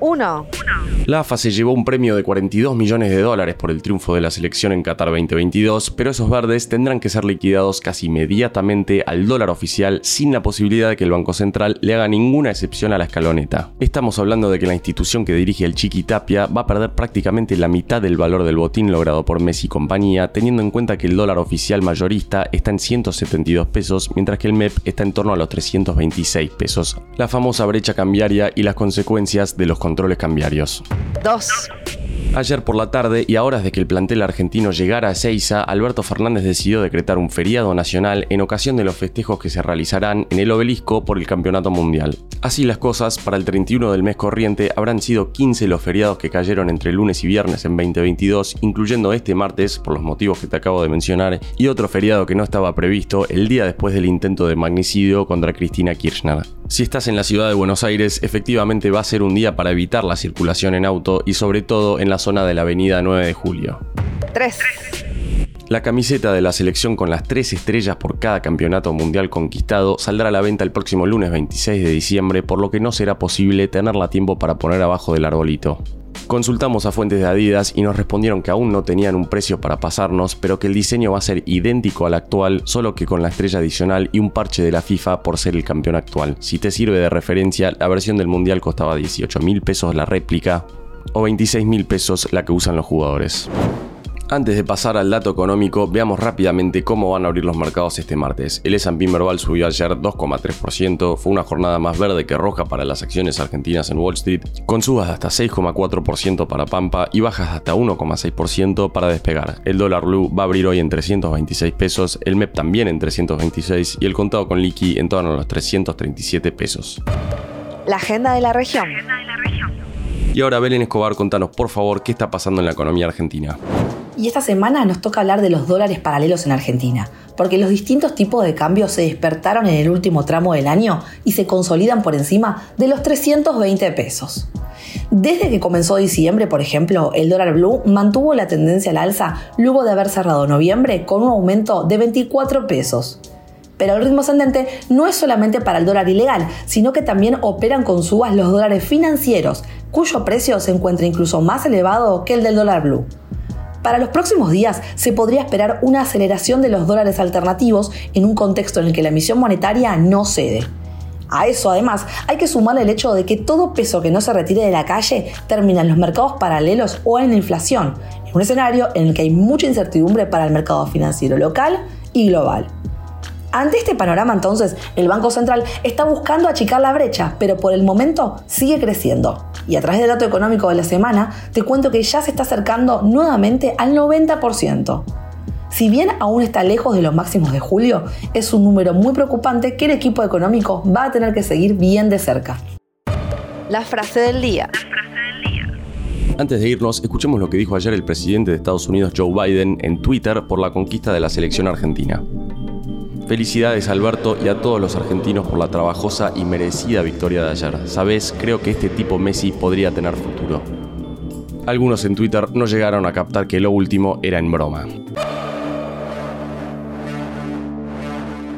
1. La AFA se llevó un premio de 42 millones de dólares por el triunfo de la selección en Qatar 2022, pero esos verdes tendrán que ser liquidados casi inmediatamente al dólar oficial sin la posibilidad de que el Banco Central le haga ninguna excepción a la escaloneta. Estamos hablando de que la institución que dirige el Chiqui Tapia va a perder prácticamente la mitad del valor del botín logrado por Messi y compañía, teniendo en cuenta que el dólar oficial mayorista está en 172 pesos, mientras que el MEP está en torno a los 326 pesos. La famosa brecha cambiaria y las consecuencias de los controles cambiarios. 2. Ayer por la tarde y a horas de que el plantel argentino llegara a Seiza, Alberto Fernández decidió decretar un feriado nacional en ocasión de los festejos que se realizarán en el obelisco por el Campeonato Mundial. Así las cosas, para el 31 del mes corriente habrán sido 15 los feriados que cayeron entre lunes y viernes en 2022, incluyendo este martes, por los motivos que te acabo de mencionar, y otro feriado que no estaba previsto el día después del intento de magnicidio contra Cristina Kirchner. Si estás en la ciudad de Buenos Aires, efectivamente va a ser un día para evitar la circulación en auto y sobre todo en la zona de la avenida 9 de julio. 3. La camiseta de la selección con las tres estrellas por cada campeonato mundial conquistado saldrá a la venta el próximo lunes 26 de diciembre, por lo que no será posible tenerla a tiempo para poner abajo del arbolito. Consultamos a fuentes de Adidas y nos respondieron que aún no tenían un precio para pasarnos, pero que el diseño va a ser idéntico al actual, solo que con la estrella adicional y un parche de la FIFA por ser el campeón actual. Si te sirve de referencia, la versión del Mundial costaba 18 mil pesos la réplica o 26 mil pesos la que usan los jugadores. Antes de pasar al dato económico, veamos rápidamente cómo van a abrir los mercados este martes. El S&P Merval subió ayer 2,3%, fue una jornada más verde que roja para las acciones argentinas en Wall Street, con subas de hasta 6,4% para Pampa y bajas de hasta 1,6% para Despegar. El dólar blue va a abrir hoy en 326 pesos, el MEP también en 326 y el contado con liqui en torno a los 337 pesos. La agenda de la región. Y ahora Belén Escobar, contanos por favor qué está pasando en la economía argentina. Y esta semana nos toca hablar de los dólares paralelos en Argentina, porque los distintos tipos de cambio se despertaron en el último tramo del año y se consolidan por encima de los 320 pesos. Desde que comenzó diciembre, por ejemplo, el dólar blue mantuvo la tendencia al alza luego de haber cerrado noviembre con un aumento de 24 pesos. Pero el ritmo ascendente no es solamente para el dólar ilegal, sino que también operan con subas los dólares financieros, cuyo precio se encuentra incluso más elevado que el del dólar blue. Para los próximos días se podría esperar una aceleración de los dólares alternativos en un contexto en el que la emisión monetaria no cede. A eso además hay que sumar el hecho de que todo peso que no se retire de la calle termina en los mercados paralelos o en la inflación, en un escenario en el que hay mucha incertidumbre para el mercado financiero local y global. Ante este panorama entonces, el Banco Central está buscando achicar la brecha, pero por el momento sigue creciendo. Y a través del dato económico de la semana, te cuento que ya se está acercando nuevamente al 90%. Si bien aún está lejos de los máximos de julio, es un número muy preocupante que el equipo económico va a tener que seguir bien de cerca. La frase del día. Antes de irnos, escuchemos lo que dijo ayer el presidente de Estados Unidos Joe Biden en Twitter por la conquista de la selección argentina. Felicidades Alberto y a todos los argentinos por la trabajosa y merecida victoria de ayer. Sabes, creo que este tipo Messi podría tener futuro. Algunos en Twitter no llegaron a captar que lo último era en broma.